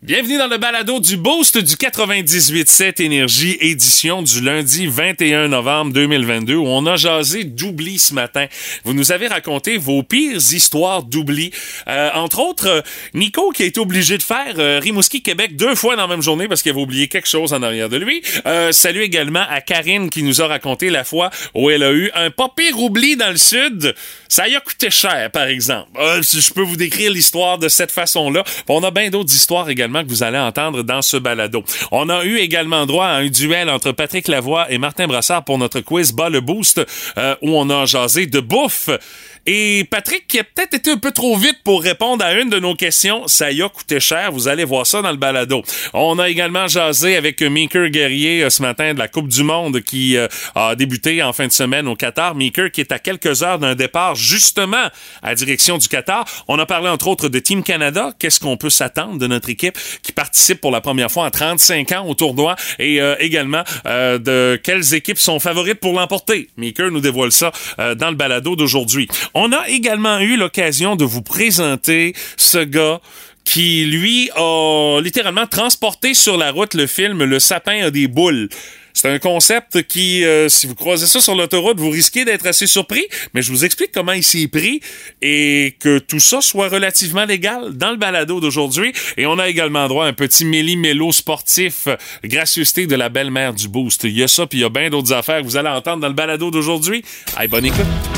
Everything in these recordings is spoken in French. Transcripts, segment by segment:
Bienvenue dans le balado du Boost du 98.7 Énergie, édition du lundi 21 novembre 2022, où on a jasé d'oubli ce matin. Vous nous avez raconté vos pires histoires d'oubli. Euh, entre autres, euh, Nico qui a été obligé de faire euh, Rimouski, Québec deux fois dans la même journée parce qu'il avait oublié quelque chose en arrière de lui. Salut également à Karine qui nous a raconté la fois où elle a eu un pas pire oubli dans le sud. Ça y a coûté cher, par exemple. Si je peux vous décrire l'histoire de cette façon-là. On a bien d'autres histoires également que vous allez entendre dans ce balado. On a eu également droit à un duel entre Patrick Lavoie et Martin Brassard pour notre quiz Bas le Boost, euh, où on a jasé de bouffe. Et Patrick, qui a peut-être été un peu trop vite pour répondre à une de nos questions, ça y a coûté cher. Vous allez voir ça dans le balado. On a également jasé avec Meeker Guerrier euh, ce matin de la Coupe du Monde qui euh, a débuté en fin de semaine au Qatar. Meeker qui est à quelques heures d'un départ justement à direction du Qatar. On a parlé entre autres de Team Canada. Qu'est-ce qu'on peut s'attendre de notre équipe qui participe pour la première fois en 35 ans au tournoi? Et euh, également de quelles équipes sont favorites pour l'emporter? Meeker nous dévoile ça dans le balado d'aujourd'hui. On a également eu l'occasion de vous présenter ce gars qui, lui, a littéralement transporté sur la route le film Le sapin a des boules. C'est un concept qui, euh, si vous croisez ça sur l'autoroute, vous risquez d'être assez surpris, mais je vous explique comment il s'est pris et que tout ça soit relativement légal dans le balado d'aujourd'hui. Et on a également droit à un petit méli-mélo sportif, gracieuseté de la belle-mère du Boost. Il y a ça, puis il y a bien d'autres affaires que vous allez entendre dans le balado d'aujourd'hui. Allez, bonne écoute!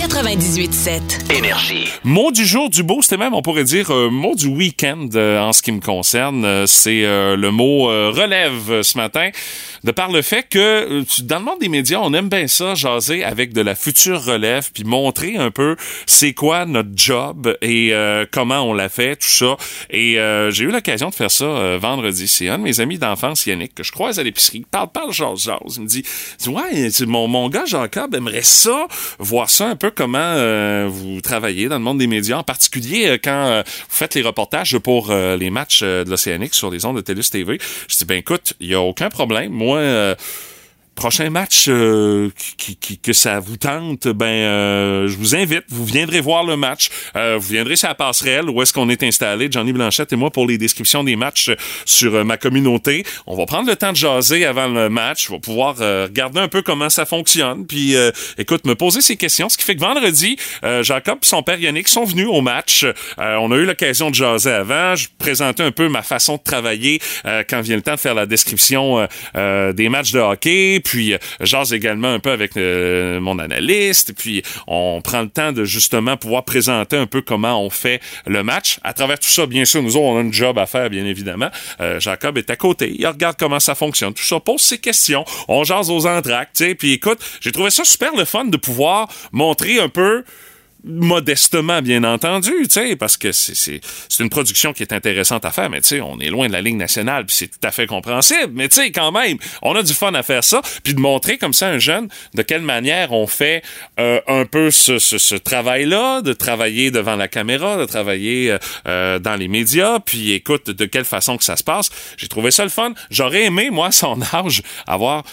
98.7. Énergie. Mot du jour du beau, c'était même, on pourrait dire, euh, mot du week-end euh, en ce qui me concerne. Euh, c'est euh, le mot euh, relève euh, ce matin, de par le fait que euh, dans le monde des médias, on aime bien ça, jaser avec de la future relève, puis montrer un peu c'est quoi notre job et euh, comment on l'a fait, tout ça. Et euh, j'ai eu l'occasion de faire ça euh, vendredi. C'est un de mes amis d'enfance, Yannick, que je croise à l'épicerie. Parle, parle, jase, jase. Il me dit, ouais, mon, mon gars Jacob aimerait ça, voir ça un peu comment euh, vous travaillez dans le monde des médias, en particulier euh, quand euh, vous faites les reportages pour les matchs de l'Océanique sur les ondes de TELUS TV. Je dis, ben écoute, il y a aucun problème. Moi, prochain match euh, qui, qui- que ça vous tente, ben euh, je vous invite, vous viendrez voir le match, Euh, vous viendrez sur la passerelle où est-ce qu'on est installé, Johnny Blanchette et moi pour les descriptions des matchs sur euh, ma communauté. On va prendre le temps de jaser avant le match, je vais pouvoir euh, regarder un peu comment ça fonctionne, puis écoute, me poser ces questions, ce qui fait que vendredi, Jacob et son père Yannick sont venus au match. On a eu l'occasion de jaser avant, je présentais un peu ma façon de travailler quand vient le temps de faire la description des matchs de hockey, puis euh, jase également un peu avec euh, mon analyste, puis on prend le temps de justement pouvoir présenter un peu comment on fait le match. À travers tout ça, bien sûr, nous autres, on a un job à faire, bien évidemment. Euh, Jacob est à côté, il regarde comment ça fonctionne, tout ça, pose ses questions, on jase aux entractes, tu sais, puis écoute, j'ai trouvé ça super le fun de pouvoir montrer un peu modestement, bien entendu, parce que c'est, une production qui est intéressante à faire, mais on est loin de la ligne nationale, puis c'est tout à fait compréhensible, mais quand même, on a du fun à faire ça, puis de montrer comme ça à un jeune de quelle manière on fait euh, un peu ce, ce, travail-là, de travailler devant la caméra, de travailler euh, euh, dans les médias, puis écoute, de quelle façon que ça se passe. J'ai trouvé ça le fun. J'aurais aimé, moi, à son âge, avoir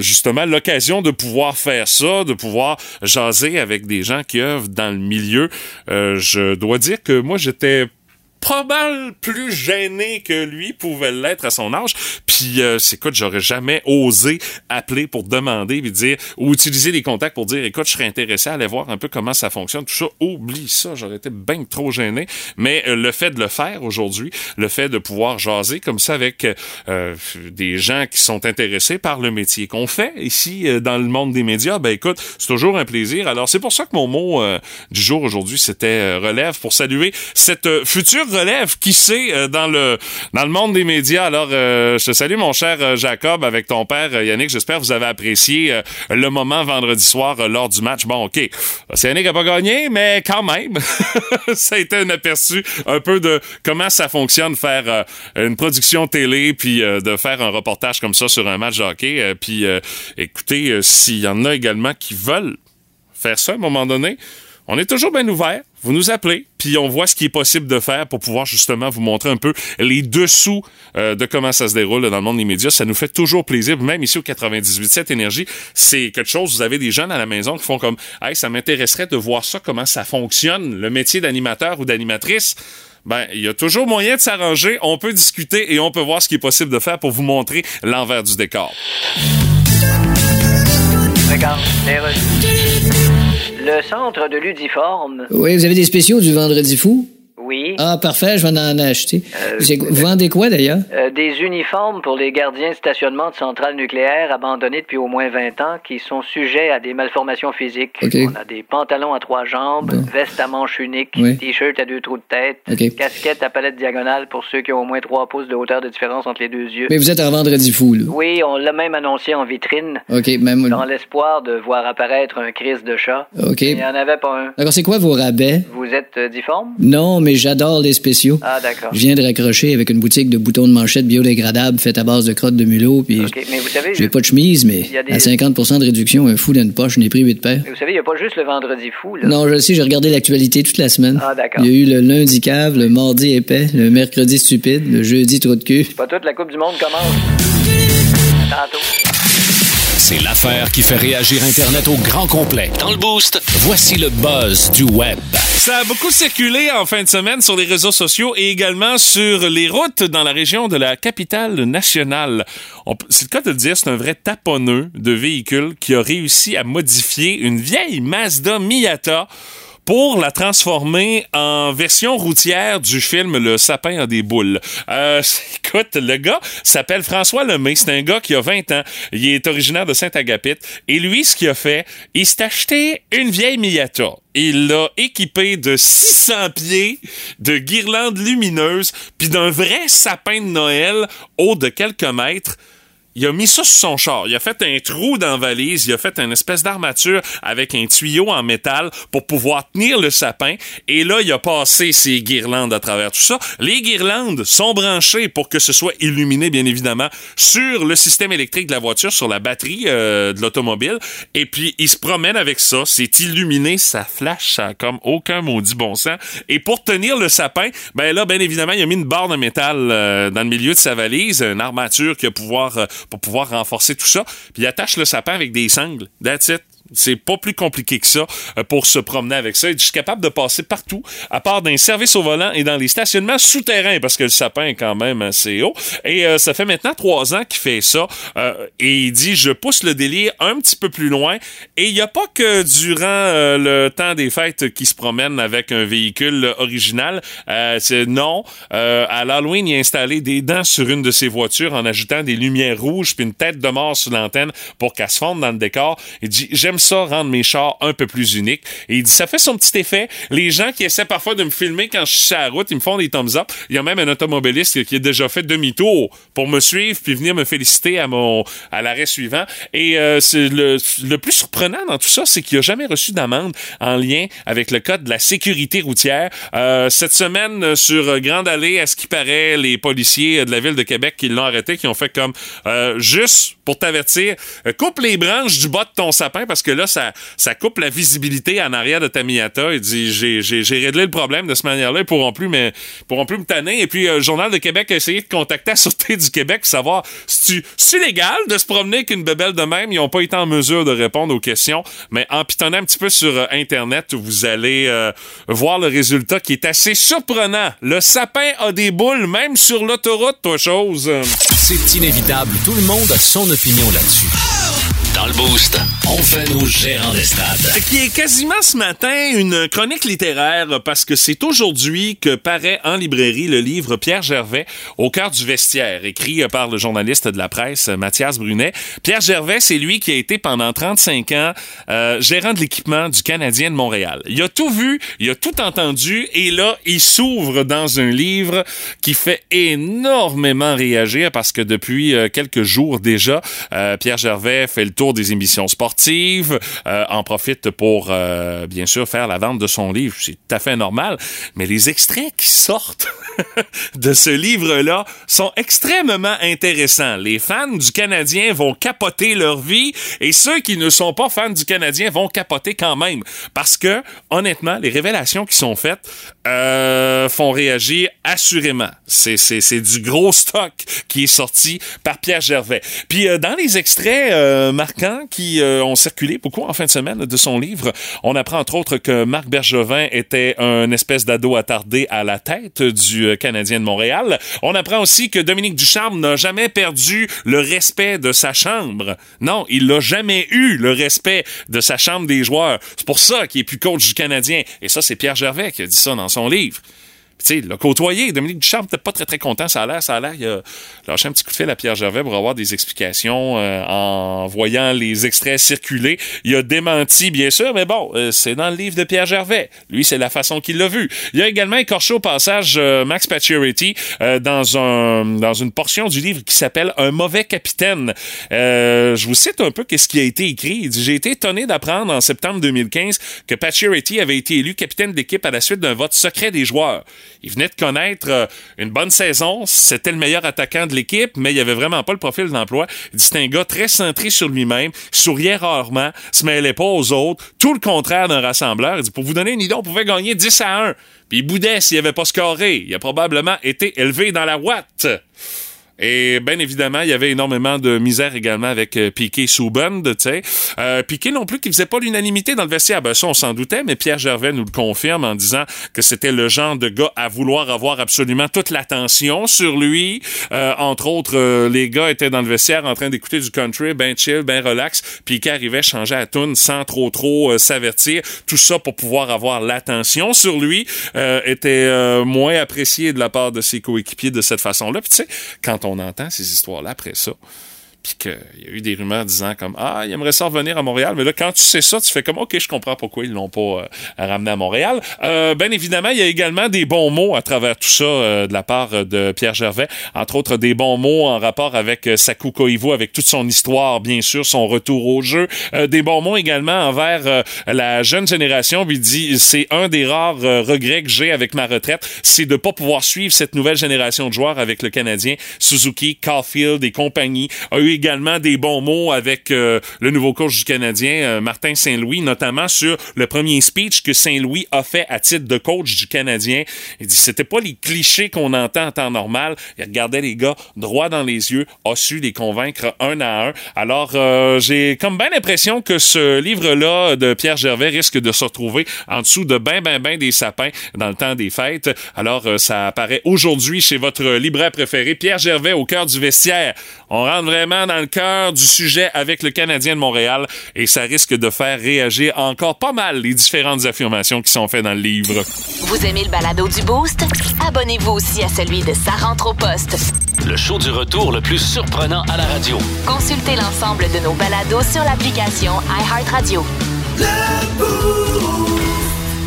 justement l'occasion de pouvoir faire ça, de pouvoir jaser avec des gens qui dans le milieu. Euh, je dois dire que moi, j'étais pas mal plus gêné que lui pouvait l'être à son âge. Puis, euh, c'est écoute, j'aurais jamais osé appeler pour demander puis dire ou utiliser les contacts pour dire, écoute, je serais intéressé à aller voir un peu comment ça fonctionne. Tout ça, oublie ça. J'aurais été bien trop gêné. Mais euh, le fait de le faire aujourd'hui, le fait de pouvoir jaser comme ça avec euh, des gens qui sont intéressés par le métier qu'on fait ici euh, dans le monde des médias, ben écoute, c'est toujours un plaisir. Alors, c'est pour ça que mon mot euh, du jour aujourd'hui, c'était euh, relève pour saluer cette euh, relève qui sait euh, dans le dans le monde des médias. Alors, euh, je te salue mon cher euh, Jacob avec ton père Yannick. J'espère que vous avez apprécié le moment vendredi soir lors du match. Bon, ok, Yannick a pas gagné, mais quand même, ça a été un aperçu un peu de comment ça fonctionne faire une production télé puis de faire un reportage comme ça sur un match de hockey. Puis, écoutez, s'il y en a également qui veulent faire ça à un moment donné, On est toujours bien ouvert. Vous nous appelez, puis on voit ce qui est possible de faire pour pouvoir justement vous montrer un peu les dessous euh, de comment ça se déroule dans le monde des médias. Ça nous fait toujours plaisir. Même ici au 98.7 Énergie, c'est quelque chose. Vous avez des jeunes à la maison qui font comme, hey, ça m'intéresserait de voir ça, comment ça fonctionne, le métier d'animateur ou d'animatrice ben, il y a toujours moyen de s'arranger. On peut discuter et on peut voir ce qui est possible de faire pour vous montrer l'envers du décor. Le centre de l'Udiforme. Oui, vous avez des spéciaux du Vendredi fou? Oui. Ah, parfait, je vais en acheter. Euh, vous vendez quoi d'ailleurs? Euh, des uniformes pour les gardiens de stationnement de centrales nucléaires abandonnés depuis au moins 20 ans qui sont sujets à des malformations physiques. On a des pantalons à trois jambes, Bon. veste à manches uniques, Oui. t-shirt à deux trous de tête, OK. casquette à palette diagonale pour ceux qui ont au moins trois pouces de hauteur de différence entre les deux yeux. Mais vous êtes un vendredi fou, là. Oui, on l'a même annoncé en vitrine, OK, même. dans l'espoir de voir apparaître un crise de chat. OK. Il n'y en avait pas un. D'accord, c'est quoi vos rabais? Vous êtes euh, difforme? Non, mais j'adore les spéciaux. Ah, d'accord. Je viens de raccrocher avec une boutique de boutons de manchette biodégradables faite à base de crottes de mulot, puis OK, mais vous savez, j'ai pas de chemise, mais des- à 50% de réduction, un fou dans une poche, je n'ai pris 8 paires. vous savez, il n'y a pas juste le vendredi fou, là. Non, je le sais, j'ai regardé l'actualité toute la semaine. Ah, d'accord. Il y a eu le lundi cave, le mardi épais, le mercredi stupide, le jeudi trou de cul. Pas toute la Coupe du Monde commence. Tantôt. C'est l'affaire qui fait réagir Internet au grand complet. Dans le boost, voici le buzz du web. Ça a beaucoup circulé en fin de semaine sur les réseaux sociaux et également sur les routes dans la région de la capitale nationale. C'est le cas de le dire, c'est un vrai taponneux de véhicules qui a réussi à modifier une vieille Mazda Miata pour la transformer en version routière du film Le sapin a des boules. Euh, écoute, le gars s'appelle François Lemay. C'est un gars qui a 20 ans. Il est originaire de Saint-Agapit. Et lui, ce qu'il a fait, il s'est acheté une vieille Miata. Il l'a équipé de 600 pieds de guirlandes lumineuses puis d'un vrai sapin de Noël haut de quelques mètres. Il a mis ça sur son char. Il a fait un trou dans la valise. Il a fait une espèce d'armature avec un tuyau en métal pour pouvoir tenir le sapin. Et là, il a passé ses guirlandes à travers tout ça. Les guirlandes sont branchées pour que ce soit illuminé, bien évidemment, sur le système électrique de la voiture, sur la batterie euh, de l'automobile. Et puis, il se promène avec ça. C'est illuminé. Ça flash. Ça comme aucun maudit bon sens. Et pour tenir le sapin, ben là, bien évidemment, il a mis une barre de métal euh, dans le milieu de sa valise, une armature qui va pouvoir, euh, pour pouvoir renforcer tout ça. Puis il attache le sapin avec des sangles. That's it. C'est pas plus compliqué que ça euh, pour se promener avec ça. Je suis capable de passer partout, à part d'un service au volant et dans les stationnements souterrains, parce que le sapin est quand même assez haut. Et euh, ça fait maintenant trois ans qu'il fait ça. Euh, et il dit, je pousse le délire un petit peu plus loin. Et il n'y a pas que durant euh, le temps des fêtes qui se promène avec un véhicule original. Euh, c'est non. Euh, à l'Halloween, il a installé des dents sur une de ses voitures en ajoutant des lumières rouges puis une tête de mort sur l'antenne pour qu'elle se fonde dans le décor. Il dit, j'aime ça rendre mes chars un peu plus uniques. Et il dit, ça fait son petit effet. Les gens qui essaient parfois de me filmer quand je suis sur la route, ils me font des thumbs up. Il y a même un automobiliste qui a déjà fait demi-tour pour me suivre puis venir me féliciter à mon à l'arrêt suivant. Et euh, c'est le, le plus surprenant dans tout ça, c'est qu'il a jamais reçu d'amende en lien avec le code de la sécurité routière. Euh, cette semaine, sur Grande Allée, à ce qui paraît, les policiers de la ville de Québec qui l'ont arrêté, qui ont fait comme euh, juste pour t'avertir, coupe les branches du bas de ton sapin parce que là, ça, ça coupe la visibilité en arrière de ta Miata. Il dit, j'ai, réglé le problème de cette manière-là. Ils pourront plus, mais, pourront plus me tanner. Et puis, euh, le Journal de Québec a essayé de contacter la Sûreté du Québec pour savoir si c'est légal de se promener avec une bebelle de même? Ils n'ont pas été en mesure de répondre aux questions. Mais en pitonnant un petit peu sur euh, Internet, vous allez euh, voir le résultat qui est assez surprenant. Le sapin a des boules, même sur l'autoroute, toi, chose. C'est inévitable, tout le monde a son opinion là-dessus. Le boost, on fait nos gérants d'estrade. qui est quasiment ce matin une chronique littéraire parce que c'est aujourd'hui que paraît en librairie le livre Pierre Gervais au cœur du vestiaire, écrit par le journaliste de la presse Mathias Brunet. Pierre Gervais, c'est lui qui a été pendant 35 ans euh, gérant de l'équipement du Canadien de Montréal. Il a tout vu, il a tout entendu et là, il s'ouvre dans un livre qui fait énormément réagir parce que depuis euh, quelques jours déjà, euh, Pierre Gervais fait le tour des émissions sportives, en profite pour, bien sûr, faire la vente de son livre. C'est tout à fait normal. Mais les extraits qui sortent de ce livre-là sont extrêmement intéressants. Les fans du Canadien vont capoter leur vie et ceux qui ne sont pas fans du Canadien vont capoter quand même. Parce que, honnêtement, les révélations qui sont faites euh, font réagir assurément. C'est, c'est, c'est du gros stock qui est sorti par Pierre Gervais. Puis euh, dans les extraits euh, qui euh, ont circulé beaucoup en fin de semaine de son livre, on apprend entre autres que Marc Bergevin était un espèce d'ado attardé à la tête du Canadien de Montréal. On apprend aussi que Dominique Ducharme n'a jamais perdu le respect de sa chambre. Non, il l'a jamais eu, le respect de sa chambre des joueurs. C'est pour ça qu'il est plus coach du Canadien. Et ça, c'est Pierre Gervais qui a dit ça dans son livre tu sais, le côtoyer. Dominique Duchamp n'était pas très, très content. Ça a l'air, ça a l'air. Il a lâché un petit coup de fil à Pierre Gervais pour avoir des explications euh, en voyant les extraits circuler. Il a démenti, bien sûr, mais bon, euh, c'est dans le livre de Pierre Gervais. Lui, c'est la façon qu'il l'a vu. Il a également écorché au passage euh, Max Pacioretty dans, un, dans une portion du livre qui s'appelle Un mauvais capitaine. je vous cite un peu qu'est-ce qui a été écrit. Il dit, j'ai été étonné d'apprendre en septembre 2015 que Pacioretty avait été élu capitaine d'équipe à la suite d'un vote secret des joueurs. Il venait de connaître euh, une bonne saison. C'était le meilleur attaquant de l'équipe, mais il n'y avait vraiment pas le profil d'emploi. C'est un gars très centré sur lui-même, souriait rarement, se mêlait pas aux autres. Tout le contraire d'un rassembleur. Il dit, pour vous donner une idée, on pouvait gagner 10 à 1. Puis il boudait s'il avait pas scoré. Il a probablement été élevé dans la ouate. Et bien évidemment, il y avait énormément de misère également avec euh, Piqué Souband, tu sais. Euh, Piqué non plus qui faisait pas l'unanimité dans le vestiaire. Ben ça, on s'en doutait, mais Pierre Gervais nous le confirme en disant que c'était le genre de gars à vouloir avoir absolument toute l'attention sur lui. Euh, entre autres, euh, les gars étaient dans le vestiaire en train d'écouter du country, ben chill, ben relax. Piqué arrivait changer à tune sans trop trop s'avertir. Tout ça pour pouvoir avoir l'attention sur lui était moins apprécié de la part de ses coéquipiers de cette façon-là. Puis tu sais, quand on on entend ces histoires-là après ça puis qu'il y a eu des rumeurs disant comme ah il aimerait ça revenir à Montréal mais là quand tu sais ça tu fais comme ok je comprends pourquoi ils l'ont pas euh, ramené à Montréal. Euh, bien évidemment il y a également des bons mots à travers tout ça euh, de la part de Pierre Gervais. Entre autres des bons mots en rapport avec Saku Koivu avec toute son histoire bien sûr son retour au jeu. Des bons mots également envers la jeune génération. Il dit c'est un des rares regrets que j'ai avec ma retraite c'est de pas pouvoir suivre cette nouvelle génération de joueurs avec le Canadien. Suzuki Caulfield et compagnie également des bons mots avec euh, le nouveau coach du Canadien, euh, Martin Saint-Louis, notamment sur le premier speech que Saint-Louis a fait à titre de coach du Canadien. Il dit c'était pas les clichés qu'on entend en temps normal. Il regardait les gars droit dans les yeux, a su les convaincre un à un. Alors euh, j'ai comme bien l'impression que ce livre-là de Pierre Gervais risque de se retrouver en dessous de ben ben ben des sapins dans le temps des fêtes. Alors ça apparaît aujourd'hui chez votre libraire préféré, Pierre Gervais au cœur du vestiaire. On rentre vraiment dans le cœur du sujet avec le Canadien de Montréal et ça risque de faire réagir encore pas mal les différentes affirmations qui sont faites dans le livre. Vous aimez le balado du Boost? Abonnez-vous aussi à celui de Sa rentre au poste. Le show du retour le plus surprenant à la radio. Consultez l'ensemble de nos balados sur l'application iHeartRadio.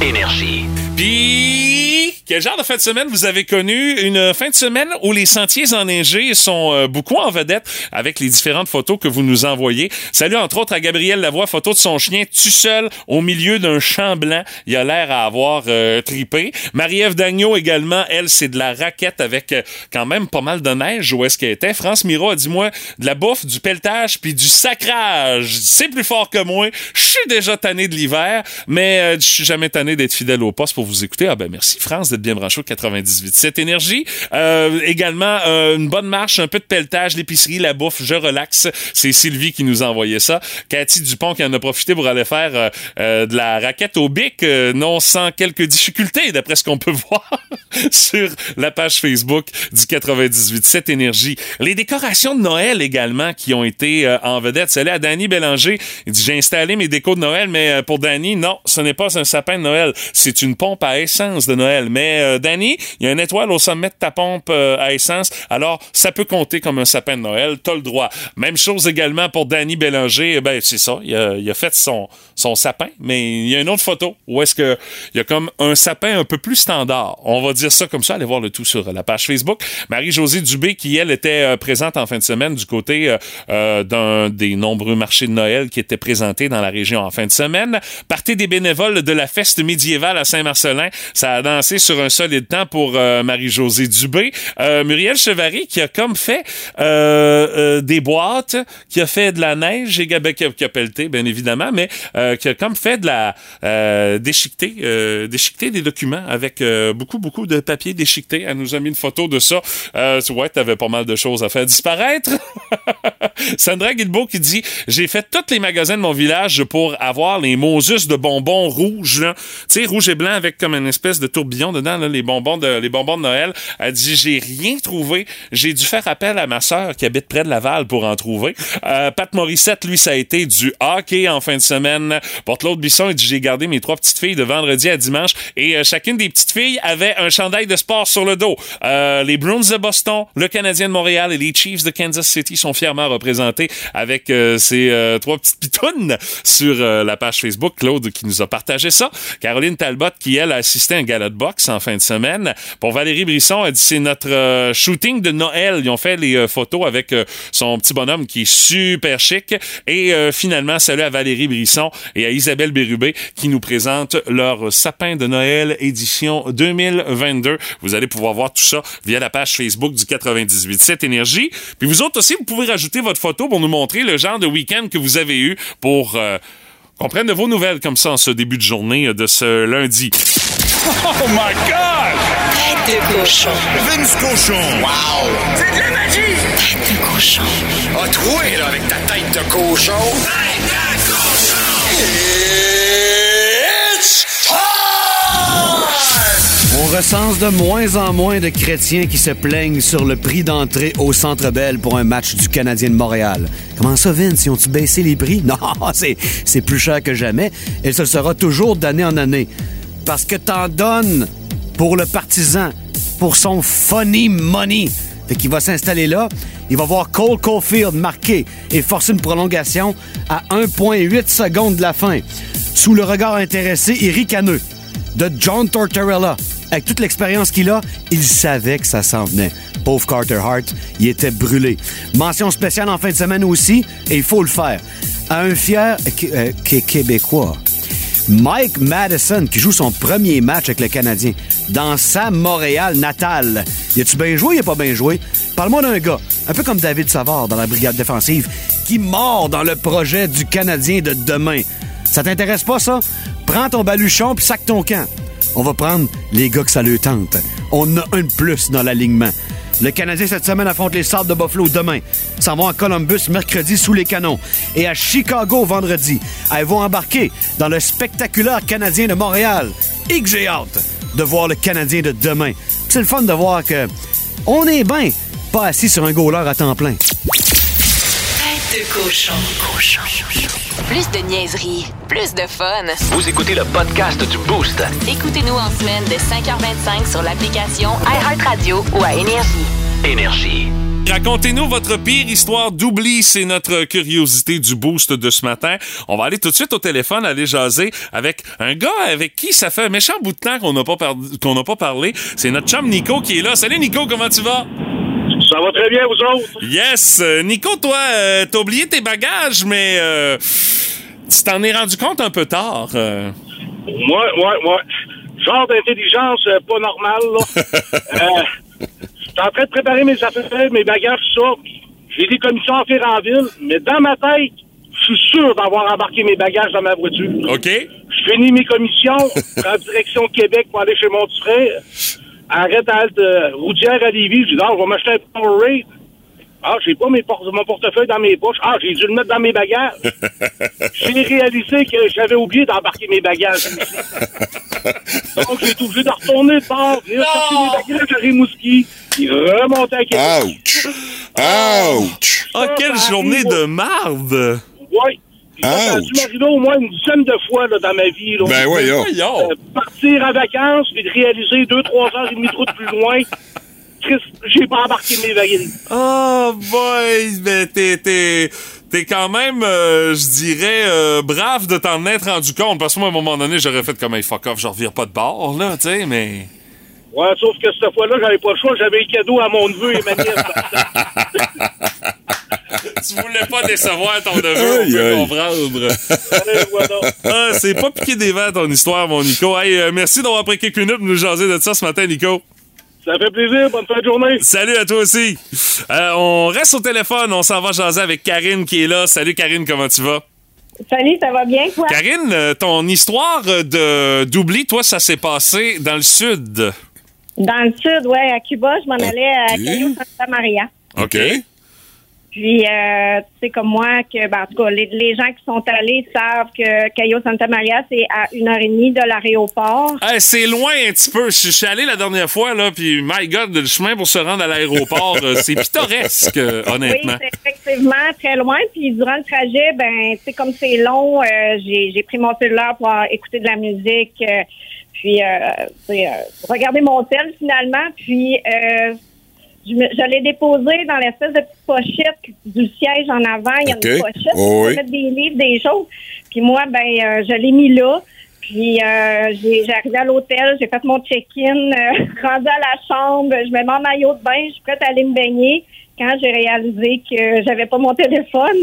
Énergie. Puis, quel genre de fin de semaine vous avez connu? Une fin de semaine où les sentiers enneigés sont euh, beaucoup en vedette avec les différentes photos que vous nous envoyez. Salut entre autres à Gabriel Lavoie, photo de son chien tout seul au milieu d'un champ blanc. Il a l'air à avoir euh, tripé. Marie-Ève Dagneau également, elle, c'est de la raquette avec euh, quand même pas mal de neige où est-ce qu'elle était. France Miro a dit, moi, de la bouffe, du pelletage puis du sacrage. C'est plus fort que moi. Je suis déjà tanné de l'hiver, mais je suis jamais tanné d'être fidèle au poste vous écouter. Ah ben merci France d'être bien branché au 98. Cette énergie, euh, également euh, une bonne marche, un peu de pelletage, l'épicerie, la bouffe, je relaxe. C'est Sylvie qui nous a envoyé ça. Cathy Dupont qui en a profité pour aller faire euh, de la raquette au bic, non sans quelques difficultés d'après ce qu'on peut voir sur la page Facebook du 98. Cette énergie. Les décorations de Noël également qui ont été en vedette. C'est là à Danny Bélanger. Il dit j'ai installé mes décos de Noël, mais pour Danny, non, ce n'est pas un sapin de Noël. C'est une pompe à essence de Noël. Mais euh, Danny, il y a une étoile au sommet de ta pompe euh, à essence, alors ça peut compter comme un sapin de Noël, t'as le droit. Même chose également pour Danny Bélanger, ben c'est ça, il a fait son, son sapin, mais il y a une autre photo où est-ce que il y a comme un sapin un peu plus standard. On va dire ça comme ça, allez voir le tout sur la page Facebook. Marie-Josée Dubé, qui elle était euh, présente en fin de semaine du côté euh, euh, d'un des nombreux marchés de Noël qui étaient présentés dans la région en fin de semaine. Partie des bénévoles de la feste médiévale à Saint-Marcelin. Ça a dansé sur un solide temps pour euh, Marie-Josée Dubé. Muriel Chevary qui a comme fait des boîtes, qui a fait de la neige et qui a pelleté, bien évidemment, mais euh, qui a comme fait de la euh, déchiqueté, euh, déchiqueté des documents avec euh, beaucoup, beaucoup de papier déchiqueté. Elle nous a mis une photo de ça. Euh, ouais, t'avais pas mal de choses à faire disparaître. Sandra Guilbeault qui dit J'ai fait tous les magasins de mon village pour avoir les Moses de bonbons rouges, là. Tu sais, rouge et blanc avec comme une espèce de tourbillon dedans, là, les bonbons de, les bonbons de Noël. Elle dit J'ai rien trouvé. J'ai dû faire appel à ma sœur qui habite près de Laval pour en trouver. Euh, Pat Morissette, lui, ça a été du hockey en fin de semaine. Pour Claude Bisson, il dit J'ai gardé mes trois petites filles de vendredi à dimanche et euh, chacune des petites filles avait un chandail de sport sur le dos. Euh, les Bruins de Boston, le Canadien de Montréal et les Chiefs de Kansas City sont fièrement représentés avec euh, ces trois petites pitounes sur la page Facebook. Claude qui nous a partagé ça. Caroline Talbot qui, elle, a assisté à un gala de boxe en fin de semaine. Pour Valérie Brisson, elle dit c'est notre shooting de Noël. Ils ont fait les photos avec son petit bonhomme qui est super chic. Et finalement, salut à Valérie Brisson et à Isabelle Bérubé qui nous présentent leur sapin de Noël édition 2022. Vous allez pouvoir voir tout ça via la page Facebook du 98.7 Énergie. Puis vous autres aussi, vous pouvez rajouter votre photo pour nous montrer le genre de week-end que vous avez eu pour euh, qu'on prenne de vos nouvelles comme ça en ce début de journée de ce lundi. Oh my God! Tête de cochon. Vince Cochon! Wow! C'est de la magie! Tête de cochon. A troué, là, avec ta tête de cochon! Tête de recense de moins en moins de chrétiens qui se plaignent sur le prix d'entrée au Centre Bell pour un match du Canadien de Montréal. Comment ça, Vince? Ils ont-tu baissé les prix? Non, c'est plus cher que jamais et ce sera toujours d'année en année. Parce que t'en donnes pour le partisan, pour son funny money. Fait qu'il va s'installer là, il va voir Cole Caulfield marquer et forcer une prolongation à 1,8 secondes de la fin. Sous le regard intéressé et ricaneux de John Tortorella. Avec toute l'expérience qu'il a, il savait que ça s'en venait. Pauvre Carter Hart, il était brûlé. Mention spéciale en fin de semaine aussi, et il faut le faire. À un fier euh, Qué- Québécois. Mike Madison, qui joue son premier match avec le Canadien dans sa Montréal natale. Y a-tu bien joué, y a pas bien joué? Parle-moi d'un gars, un peu comme David Savard dans la brigade défensive, qui mord dans le projet du Canadien de demain. Ça t'intéresse pas, ça? Prends ton baluchon puis sac ton camp. On va prendre les gars que ça le tente. On a un de plus dans l'alignement. Le Canadien cette semaine affronte les Sables de Buffalo demain. S'en vont à Columbus mercredi sous les canons. Et à Chicago vendredi. Elles vont embarquer dans le spectaculaire Canadien de Montréal. Et que j'ai hâte de voir le Canadien de demain. C'est le fun de voir que on est bien pas assis sur un goaler à temps plein. Tête de cochon. Cochon. Plus de niaiserie, plus de fun. Vous écoutez le podcast du Boost. Écoutez-nous en semaine de 5h25 sur l'application iHeartRadio ou à Énergie. Énergie. Racontez-nous votre pire histoire d'oubli, c'est notre curiosité du boost de ce matin. On va aller tout de suite au téléphone, aller jaser avec un gars avec qui ça fait un méchant bout de temps qu'on n'a pas, par- qu'on n'a pas parlé. C'est notre chum Nico qui est là. Salut Nico, comment tu vas? Ça va très bien, vous autres? Yes! Euh, Nico, toi, euh, t'as oublié tes bagages, mais euh, tu t'en es rendu compte un peu tard. Moi, moi, moi. Genre d'intelligence euh, pas normale, là. je suis en train de préparer mes affaires, mes bagages, tout ça. J'ai des commissions à faire en ville, mais dans ma tête, je suis sûr d'avoir embarqué mes bagages dans ma voiture. OK? Je finis mes commissions, en direction Québec pour aller chez mon petit frère. Arrête à halte euh, routière à Lévis. Je dis, non, je vais m'acheter un Powerade. Ah, j'ai pas mes por- mon portefeuille dans mes poches. Ah, j'ai dû le mettre dans mes bagages. j'ai réalisé que j'avais oublié d'embarquer mes bagages. ici. Donc, j'ai été obligé de retourner de bord, venir chercher mes bagages à Rimouski, puis remonter à Québec. Ouch! Ouch! Ah, quelle journée de marde! Oui. Ça a dû m'arriver au moins une dizaine de fois là, dans ma vie. Là. Ben voyons. Voyons. Euh, partir en vacances puis de réaliser deux, trois heures et demie de route plus loin. J'ai pas embarqué mes valises. Oh boy, mais t'es t'es t'es quand même, euh, je dirais, euh, brave de t'en être rendu compte. Parce que moi, à un moment donné, j'aurais fait comme un fuck off, je revire pas de bord, là, tu sais, mais. Ouais, sauf que cette fois-là, j'avais pas le choix, j'avais un cadeau à mon neveu et ma nièce. tu voulais pas décevoir ton neveu, on peut comprendre. Allez, voilà. Ah, c'est pas piqué des vents ton histoire, mon Nico. Hey, euh, merci d'avoir pris quelques minutes pour nous jaser de ça ce matin, Nico. Ça fait plaisir, bonne fin de journée. Salut à toi aussi. Euh, on reste au téléphone, on s'en va jaser avec Karine qui est là. Salut Karine, comment tu vas? Salut, ça va bien, toi? Karine, euh, ton histoire de d'oubli, toi, ça s'est passé dans le sud. Dans le sud, ouais, à Cuba, je m'en allais à Cayo Santa Maria. OK. Puis, euh, tu sais, comme moi, que, ben, en tout cas, les, les gens qui sont allés savent que Cayo Santa Maria, c'est à une heure et demie de l'aéroport. Hey, c'est loin un petit peu. Je suis allé la dernière fois, là, puis my God, le chemin pour se rendre à l'aéroport, euh, c'est pittoresque, euh, honnêtement. Oui, c'est effectivement très loin. Puis, durant le trajet, ben, tu sais, comme c'est long, euh, j'ai j'ai pris mon cellulaire pour écouter de la musique. euh, puis, euh, tu sais, euh, regarder mon tel, finalement. Puis, euh, je, me- je l'ai déposé dans l'espèce de petite pochette du siège en avant. Il y a une pochette Oh, pour mettre des livres, des choses. Puis moi, ben, euh, je l'ai mis là. Puis euh, j'ai arrivé à l'hôtel, j'ai fait mon check-in, euh, rendu à la chambre, je me mets en maillot de bain, je suis prête à aller me baigner. Quand j'ai réalisé que j'avais pas mon téléphone,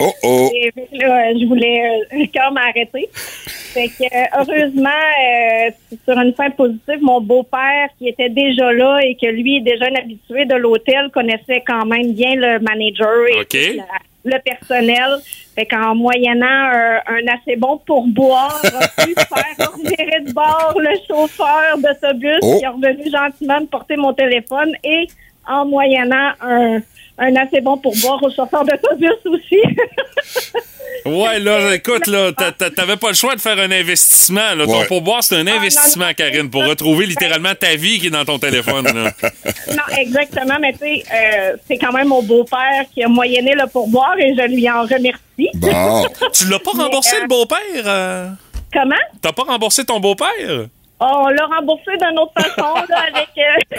Oh oh. et là, je voulais euh, le cœur m'arrêter. Fait que euh, heureusement, euh, sur une fin positive, mon beau-père qui était déjà là et que lui est déjà un habitué de l'hôtel connaissait quand même bien le manager et la- le personnel. Fait qu'en moyennant un, un assez bon pourboire, a pu faire revirer de bord le chauffeur d'autobus Oh. qui est revenu gentiment me porter mon téléphone et en moyennant un, un assez bon pourboire au chauffeur d'autobus aussi. Ouais, là, écoute, là, t'a- t'a- t'avais pas le choix de faire un investissement. Là. Ton pourboire, c'est un non, investissement, non, Karine, pour retrouver littéralement ta vie qui est dans ton téléphone. Là. Non, exactement, mais tu sais, euh, c'est quand même mon beau-père qui a moyenné le pourboire et je lui en remercie. Bon. tu l'as pas remboursé, Mais, euh, le beau-père? euh? Comment? T'as pas remboursé ton beau-père? On l'a remboursé d'une autre façon, là, avec euh,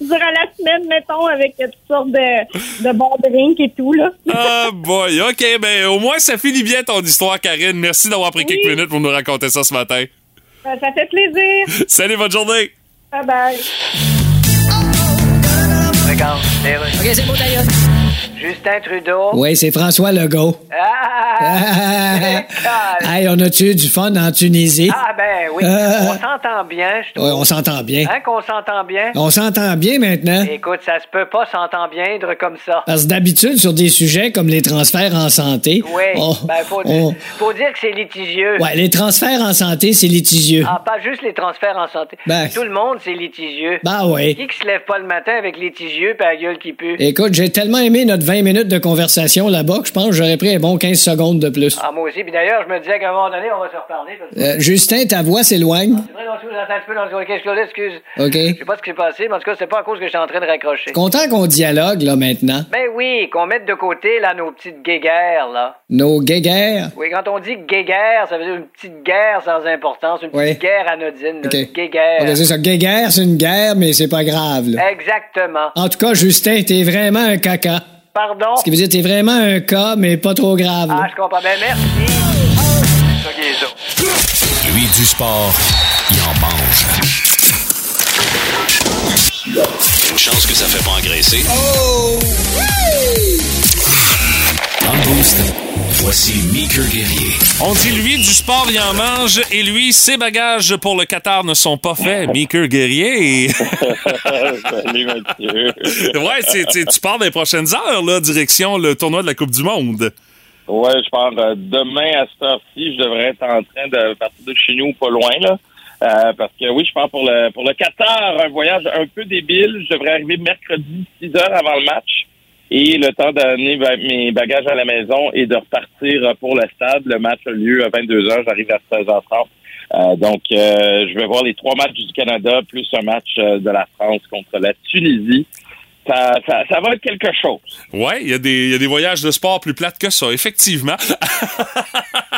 durant la semaine, mettons, avec toutes sortes de, de bons drinks et tout, là. Ah boy, ok, ben au moins ça finit bien ton histoire, Karine. Merci d'avoir pris quelques minutes pour nous raconter ça ce matin. Ça, ça fait plaisir. Salut, bonne journée! Bye bye. Regarde. OK, c'est beau, d'ailleurs. Justin Trudeau. Oui, c'est François Legault. Ah! hey, on a-tu eu du fun en Tunisie? Ah, ben oui. Euh. On s'entend bien, je trouve. Ouais, on s'entend bien. Hein, qu'on s'entend bien? On s'entend bien maintenant. Écoute, ça se peut pas s'entendre bien comme ça. Parce que d'habitude, sur des sujets comme les transferts en santé, Oui, on- ben faut, on- dire, faut dire que c'est litigieux. ouais, les transferts en santé, c'est litigieux. Ah, pas juste les transferts en santé. Ben. Tout le monde, c'est litigieux. Ben oui. Qui qui se lève pas le matin avec litigieux pis la gueule qui pue? Écoute, j'ai tellement aimé notre 20 minutes de conversation là-bas que je pense que j'aurais pris un bon 15 secondes de plus. Ah, moi aussi. Puis d'ailleurs, je me disais qu'à un moment donné, on va se reparler. parce que- Euh, Justin, ta voix s'éloigne. C'est vrai, je vous entends un peu dans le excuse. OK. Je sais pas ce qui s'est passé, mais en tout cas, c'est pas à cause que j'étais en train de raccrocher. Content qu'on dialogue, là, maintenant. Ben oui, qu'on mette de côté, là, nos petites guéguerres, là. Nos guéguerres? Oui, quand on dit guéguerre, ça veut dire une petite guerre sans importance, une petite Oui. guerre anodine, là, OK. une guéguerre. OK, c'est ça. Guéguerre, c'est une guerre, mais c'est pas grave, là. Exactement. En tout cas, Justin, t'es vraiment un caca. Pardon? Ce qui veut dire, t'es vraiment un cas, mais pas trop grave, là. Ah, je comprends. Ben merci. C'est ça qui est ça. Lui du sport, il en mange. Une chance que ça fait pas engraisser. Dans le boost, voici Meeker Guerrier. On dit lui du sport, il en mange, et lui, ses bagages pour le Qatar ne sont pas faits. Meeker Guerrier. et- Salut Mathieu. ouais, tu pars des prochaines heures, là, direction le tournoi de la Coupe du Monde. Ouais, je pars euh, demain à cette heure-ci. Je devrais être en train de partir de chez nous pas loin, là. Euh, parce que oui, je pars pour le pour le Qatar, un voyage un peu débile. Je devrais arriver mercredi 6 heures avant le match. Et le temps d'amener mes bagages à la maison et de repartir euh, pour le stade. Le match a lieu à 22 heures. J'arrive à 16h30. Euh, donc, euh, je vais voir les trois matchs du Canada plus un match euh, de la France contre la Tunisie. Ça, ça, ça va être quelque chose. Ouais, il y, a des- il y a des voyages de sport plus plates que ça, effectivement.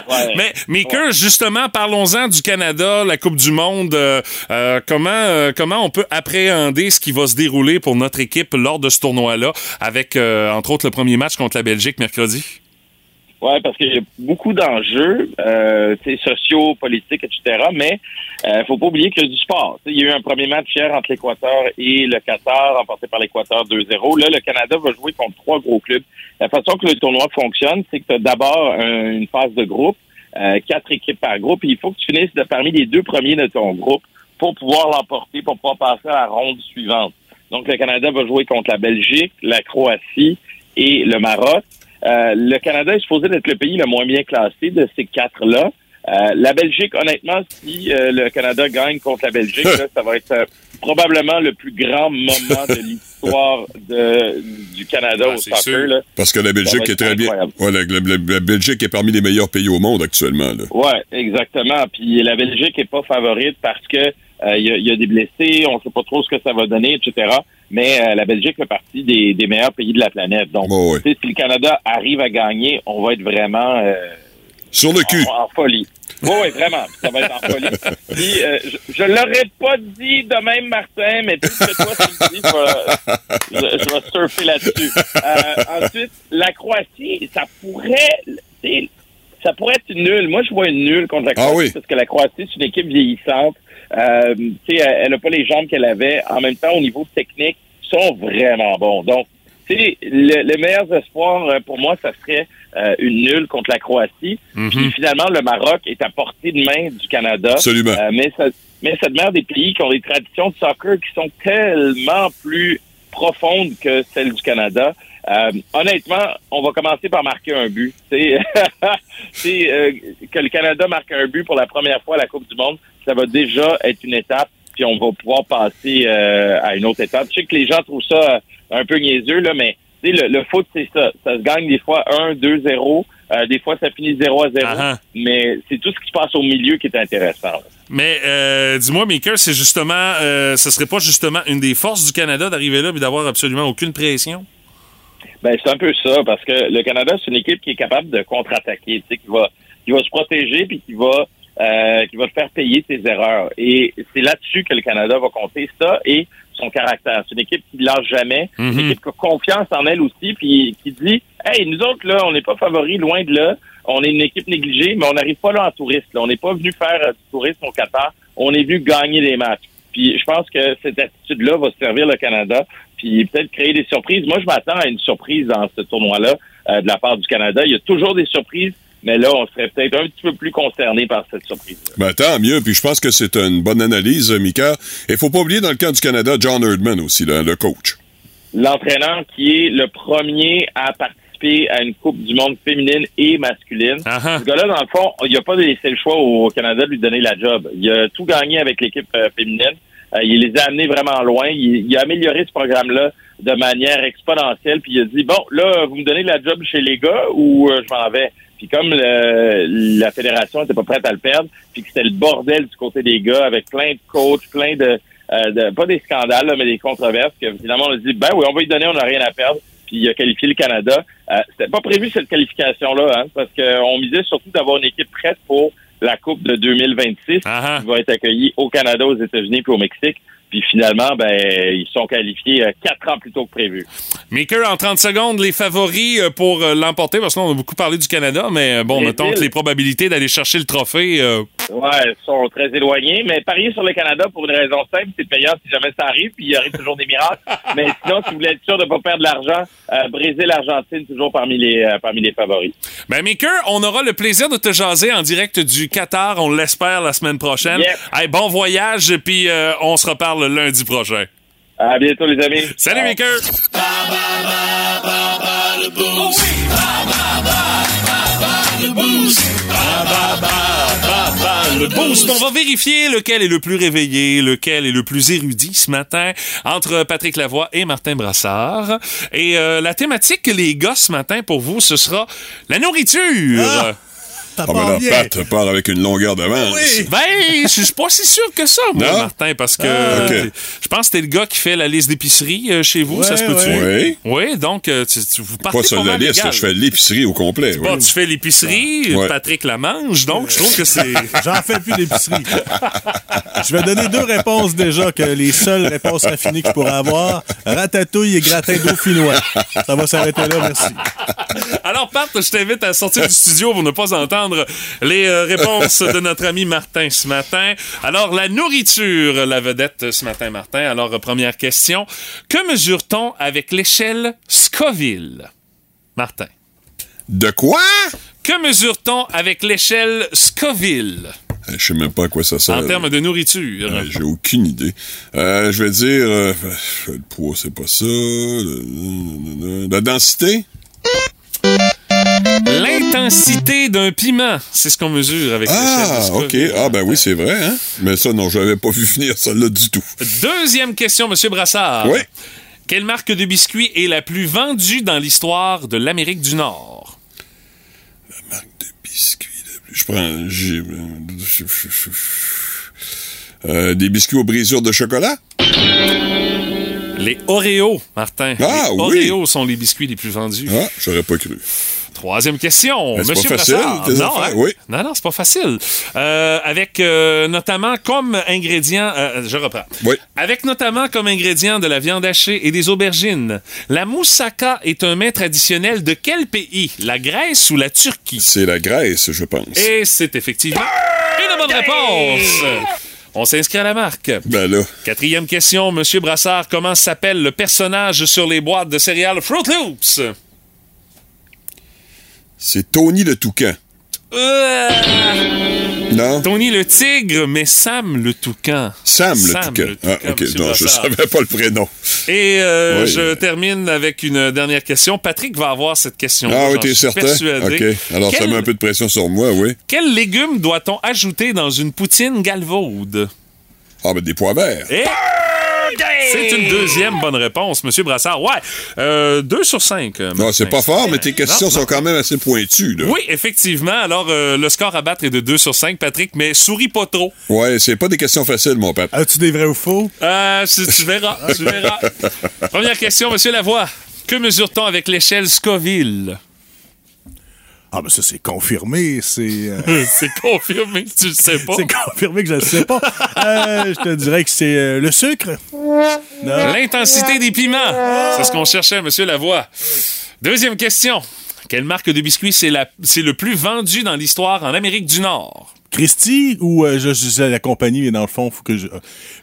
Ouais. Mais, Maker, justement, parlons-en du Canada, la Coupe du Monde. euh, euh, comment, euh, comment on peut appréhender ce qui va se dérouler pour notre équipe lors de ce tournoi-là, avec, euh, entre autres, le premier match contre la Belgique mercredi? Ouais, parce qu'il y a beaucoup d'enjeux, euh, sociaux, politiques, etc. Mais euh, faut pas oublier qu'il y a du sport. Il y a eu un premier match hier entre l'Équateur et le Qatar, remporté par l'Équateur 2-0. Là, le Canada va jouer contre trois gros clubs. La façon que le tournoi fonctionne, c'est que tu as d'abord un- une phase de groupe, euh, quatre équipes par groupe, et il faut que tu finisses de parmi les deux premiers de ton groupe pour pouvoir l'emporter, pour pouvoir passer à la ronde suivante. Donc, le Canada va jouer contre la Belgique, la Croatie et le Maroc. Euh, le Canada est supposé être le pays le moins bien classé de ces quatre-là. Euh, la Belgique, honnêtement, si euh, le Canada gagne contre la Belgique, là, ça va être euh, probablement le plus grand moment de l'histoire du Canada Ah, au soccer. Là. Parce que la Belgique est très bien. Ouais, la, la- la Belgique est parmi les meilleurs pays au monde actuellement. Ouais, exactement. Puis la Belgique est pas favorite parce que euh, il y, a, il y a des blessés, on sait pas trop ce que ça va donner, etc. Mais euh, la Belgique fait partie des, des meilleurs pays de la planète. Donc, Bon, sais, si le Canada arrive à gagner, on va être vraiment euh, Sur le cul. en, en folie. Oui, oui, vraiment. Ça va être en folie. Puis, euh, je, je l'aurais pas dit de même, Martin, mais tout ce que toi, tu me dis, je, vais- je, je vais surfer là-dessus. Euh, ensuite, la Croatie, ça pourrait... Ça pourrait être nulle. Moi, je vois une nulle contre la Ah Croatie oui. parce que la Croatie, c'est une équipe vieillissante. Euh, elle elle a pas les jambes qu'elle avait. En même temps, au niveau technique, sont vraiment bons. Donc, tu sais, le, le meilleur espoir euh, pour moi, ça serait euh, une nulle contre la Croatie. Puis finalement, le Maroc est à portée de main du Canada. Absolument. Euh, mais, ça, mais ça demeure des pays qui ont des traditions de soccer qui sont tellement plus profondes que celles du Canada. Euh, honnêtement, on va commencer par marquer un but. C'est que le Canada marque un but pour la première fois à la Coupe du Monde, ça va déjà être une étape, puis on va pouvoir passer euh, à une autre étape. Je sais que les gens trouvent ça euh, un peu niaiseux, là, mais tu sais, le, le foot, c'est ça. Ça se gagne des fois 1, 2, 0. Euh, des fois, ça finit 0 à 0. Ah ah. Mais c'est tout ce qui se passe au milieu qui est intéressant. là. Mais euh, dis-moi, Maker, c'est justement, euh, ce serait pas justement une des forces du Canada d'arriver là et d'avoir absolument aucune pression? Ben, c'est un peu ça, parce que le Canada, c'est une équipe qui est capable de contre-attaquer, tu sais, qui va, qui va se protéger puis qui va, euh, qui va faire payer ses erreurs. Et c'est là-dessus que le Canada va compter ça et son caractère. C'est une équipe qui ne lâche jamais, Mhm. une équipe qui a confiance en elle aussi, puis qui dit, hey, nous autres là, on n'est pas favoris, loin de là. On est une équipe négligée, mais on n'arrive pas là en touriste. là. On n'est pas venu faire euh, du tourisme au Qatar. On est venu gagner des matchs. Puis je pense que cette attitude-là va servir le Canada, puis peut-être créer des surprises. Moi, je m'attends à une surprise dans ce tournoi-là euh, de la part du Canada. Il y a toujours des surprises, mais là, on serait peut-être un petit peu plus concerné par cette surprise. Ben, tant mieux. Puis je pense que c'est une bonne analyse, Mika. Et faut pas oublier, dans le camp du Canada, John Herdman aussi, là, le coach. L'entraîneur qui est le premier à participer à une Coupe du monde féminine et masculine. Ah ah. Ce gars-là, dans le fond, il n'a pas laissé le choix au Canada de lui donner la job. Il a tout gagné avec l'équipe euh, féminine. Euh, il les a amenés vraiment loin. Il, il a amélioré ce programme-là de manière exponentielle. Puis il a dit, bon, là, vous me donnez la job chez les gars ou euh, je m'en vais? Puis comme le- la fédération n'était pas prête à le perdre, puis que c'était le bordel du côté des gars avec plein de coachs, plein de, euh, de pas des scandales, là, mais des controverses, que finalement on a dit, ben oui, on va lui donner, on n'a rien à perdre. Puis il a qualifié le Canada. Euh, c'était pas prévu cette qualification-là, hein, parce qu'on misait surtout d'avoir une équipe prête pour la Coupe de 2026 Ah ah. qui va être accueillie au Canada, aux États-Unis puis au Mexique. Puis finalement, ben ils sont qualifiés euh, quatre ans plus tôt que prévu. Maker, en 30 secondes, les favoris euh, pour euh, l'emporter, parce que là, on a beaucoup parlé du Canada, mais bon, mettons que les probabilités d'aller chercher le trophée, euh, Ouais, sont très éloignés, mais parier sur le Canada pour une raison simple, c'est payant si jamais ça arrive, puis il y arrive toujours des miracles. mais sinon, si vous voulez être sûr de ne pas perdre de l'argent, euh, Brésil, Argentine, toujours parmi les euh, parmi les favoris. Ben, Maker, on aura le plaisir de te jaser en direct du Qatar, on l'espère, la semaine prochaine. Hey, bon voyage, puis on se reparle lundi prochain. À bientôt, les amis. Salut. Maker! Le boost. On va vérifier lequel est le plus réveillé, lequel est le plus érudit ce matin entre Patrick Lavoie et Martin Brassard. Et euh, la thématique, les gars, ce matin, pour vous, ce sera la nourriture. Ah! Ça Ah, ben part là, bien. Pat part avec une longueur d'avance. Ben, je suis pas si sûr que ça, moi, Non? Martin, parce que Ah, je pense que t'es le gars qui fait la liste d'épicerie euh, chez vous, Ouais, ça se peut-tu? ouais. Oui, donc euh, tu, tu- vous partez Pas sur la liste, je fais l'épicerie au complet. Bon, oui. tu fais l'épicerie, Ouais. Patrick la mange, donc je trouve que c'est... J'en fais plus d'épicerie. Je vais donner deux réponses déjà, que les seules réponses raffinées que je pourrais avoir. Ratatouille et gratin dauphinois. Ça va s'arrêter là, merci. Alors, Pat, je t'invite à sortir du studio pour ne pas entendre les euh, réponses de notre ami Martin ce matin. Alors, la nourriture, la vedette ce matin, Martin. Alors, euh, première question. Que mesure-t-on avec l'échelle Scoville? Martin. De quoi? Que mesure-t-on avec l'échelle Scoville? Euh, Je sais même pas à quoi ça sert. en termes de nourriture? J'ai aucune idée. Euh, je vais dire, euh, le poids, c'est pas ça. La densité? L'intensité d'un piment, c'est ce qu'on mesure avec l'échelle Ah, Scoville. ok. Ah, ben oui, c'est vrai, hein? Mais ça, non, je l'avais pas vu venir, ça là du tout. Deuxième question, Monsieur Brassard. Oui. Quelle marque de biscuits est la plus vendue dans l'histoire de l'Amérique du Nord? Biscuits. Je prends. j'ai- Euh, des biscuits aux brisures de chocolat? Les Oreos, Martin. Ah, les oui. Oreos sont les biscuits les plus vendus. Ah, j'aurais pas cru. Troisième question. Ben, c'est Monsieur pas facile, tes non, affaires, hein? oui. non, non, c'est pas facile. Euh, avec euh, notamment comme ingrédient, euh, je reprends. Oui. Avec notamment comme ingrédient de la viande hachée et des aubergines. La moussaka est un mets traditionnel de quel pays? La Grèce ou la Turquie? C'est la Grèce, je pense. Et c'est effectivement une bonne réponse. On s'inscrit à la marque. Ben là. Quatrième question, Monsieur Brassard, comment s'appelle le personnage sur les boîtes de céréales Fruit Loops? C'est Tony le Toucan. Euh, Non? Tony le tigre, mais Sam le toucan. Sam le Toucan. Ah, ok. Non, je Brassard. savais pas le prénom. Et euh, Oui. je termine avec une dernière question. Patrick va avoir cette question. Ah oui, t'es certain? persuadé. Ok. Alors, ça met un peu de pression sur moi, oui. Quel légume doit-on ajouter dans une poutine galvaude? Ah, ben des pois verts. Et c'est une deuxième bonne réponse, Monsieur Brassard. Ouais, euh, deux sur cinq. euh, Non, c'est Martin. pas fort, mais tes questions Non, sont quand même assez pointues, là. Oui, effectivement. Alors, euh, le score à battre est de 2 sur 5, Patrick, mais souris pas trop. Ouais, c'est pas des questions faciles, mon père. As-tu des vrais ou faux? Euh, tu, tu verras, tu verras. Première question, Monsieur Lavoie. Que mesure-t-on avec l'échelle Scoville? Ah, ben ça, c'est confirmé. C'est. euh, c'est confirmé, tu le sais pas. C'est confirmé que je ne sais pas. Euh, je te dirais que c'est euh, le sucre. L'intensité des piments. C'est ce qu'on cherchait, Monsieur Lavoie. Deuxième question. Quelle marque de biscuits c'est le plus vendu dans l'histoire en Amérique du Nord? Christy ou euh, je, je- la compagnie, mais dans le fond, faut que je.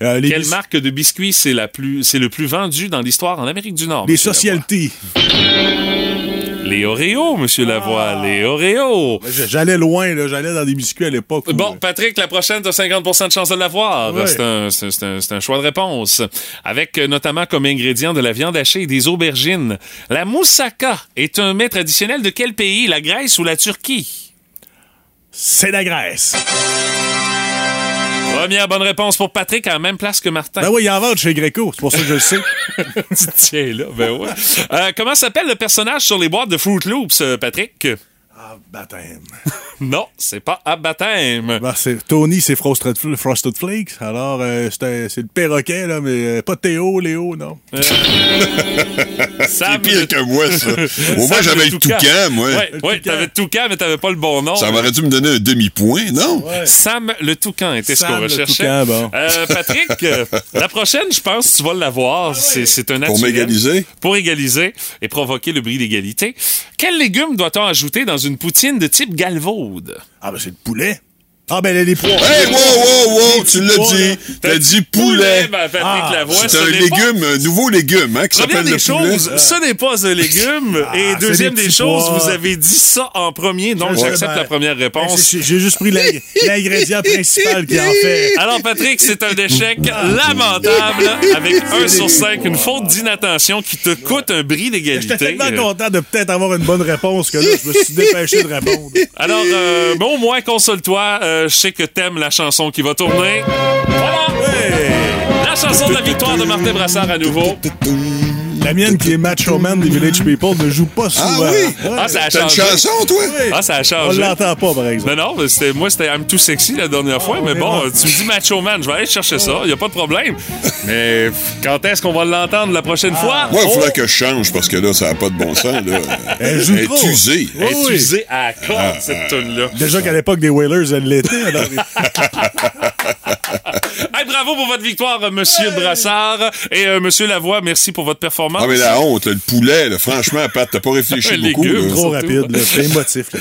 euh, les Quelle marque de biscuits c'est la plus c'est le plus vendu dans l'histoire en Amérique du Nord? Les socialités. Les Oreos, Monsieur Lavoie. Les Oreos. J'allais loin, là. J'allais dans des biscuits à l'époque. Bon, Patrick, la prochaine, t'as 50% de chance de l'avoir. C'est un, c'est- un- c'est un choix de réponse. Avec euh, notamment comme ingrédient de la viande hachée et des aubergines. La moussaka est un mets traditionnel de quel pays? La Grèce ou la Turquie? C'est la Grèce. Première bonne réponse pour Patrick, à la même place que Martin. Ben oui, il y en vend chez Greco. C'est pour ça que je le sais. tiens là, ben ouais. Euh, comment s'appelle le personnage sur les boîtes de Fruit Loops, euh, Patrick? Ah, baptême. Non, c'est pas à baptême. Ben, c'est- Tony, c'est Frosted, Fl- Frosted Flakes. Alors, euh, c'est le perroquet, là, mais euh, pas Théo, Léo, non. Sam C'est pire que moi, ça. Au moins, j'avais le toucan, moi. Ouais, ouais, t'avais le toucan, mais t'avais pas le bon nom. Ça m'aurait dû me donner un demi-point, non? Sam le toucan était ce Sam qu'on le recherchait. toucan, bon. Euh, Patrick, euh, la prochaine, je pense que tu vas l'avoir. C'est, c'est un Pour naturel. m'égaliser? Pour égaliser et provoquer le bris d'égalité. Quel légume doit-on ajouter dans une poutine de type galvaude? Ah, ben, c'est le poulet. Ah, ben, les, les pois. Hey, wow, wow, wow, tu l'as dit. T'as dit poulet. Ben, Patrick Ah, C'est ce un légume, un nouveau légume, hein, qui Première s'appelle des le poulet. choses, ce n'est pas un légume. et c'est deuxième des choses, pois. vous avez dit ça en premier, donc j'accepte ben, la première ben, réponse. J'ai juste pris l'ing- l'ingrédient principal qui en fait. Alors, Patrick, c'est un échec lamentable avec 1 sur 5, une faute d'inattention qui te coûte un bris J'étais d'égalité. tellement content de peut-être avoir une bonne réponse que là, je me suis dépêché de répondre. Alors, euh, bon, au moins, console-toi. euh, je sais que t'aimes la chanson qui va tourner. Voilà! La chanson de la victoire de Martin Brassard à nouveau. La mienne qui est Macho Man des Village People ne joue pas souvent. Ah oui? Ouais. Ah, ça a T'as une changé. chanson, toi? Ah, ça a On changé. l'entend pas, par exemple. Non, non, c'était, moi, c'était I'm Too Sexy la dernière fois, mais bon, tu me dis Macho Man, je vais aller chercher ça, il a pas de problème. Mais quand est-ce qu'on va l'entendre la prochaine fois? Moi, il Oh! faudrait que je change parce que là, ça n'a pas de bon sens. Là. Elle joue Elle trop. est usée. Oui, Elle est oui. usée à la corde, cette tune-là. Déjà qu'à l'époque des Whalers, elle l'était. bravo pour votre victoire, Monsieur Brassard. Et euh, Monsieur Lavoie, merci pour votre performance. Ah, mais la honte, le poulet, là, franchement, Pat, t'as pas réfléchi beaucoup. légumes, là. Trop rapide, là. c'est émotif. là.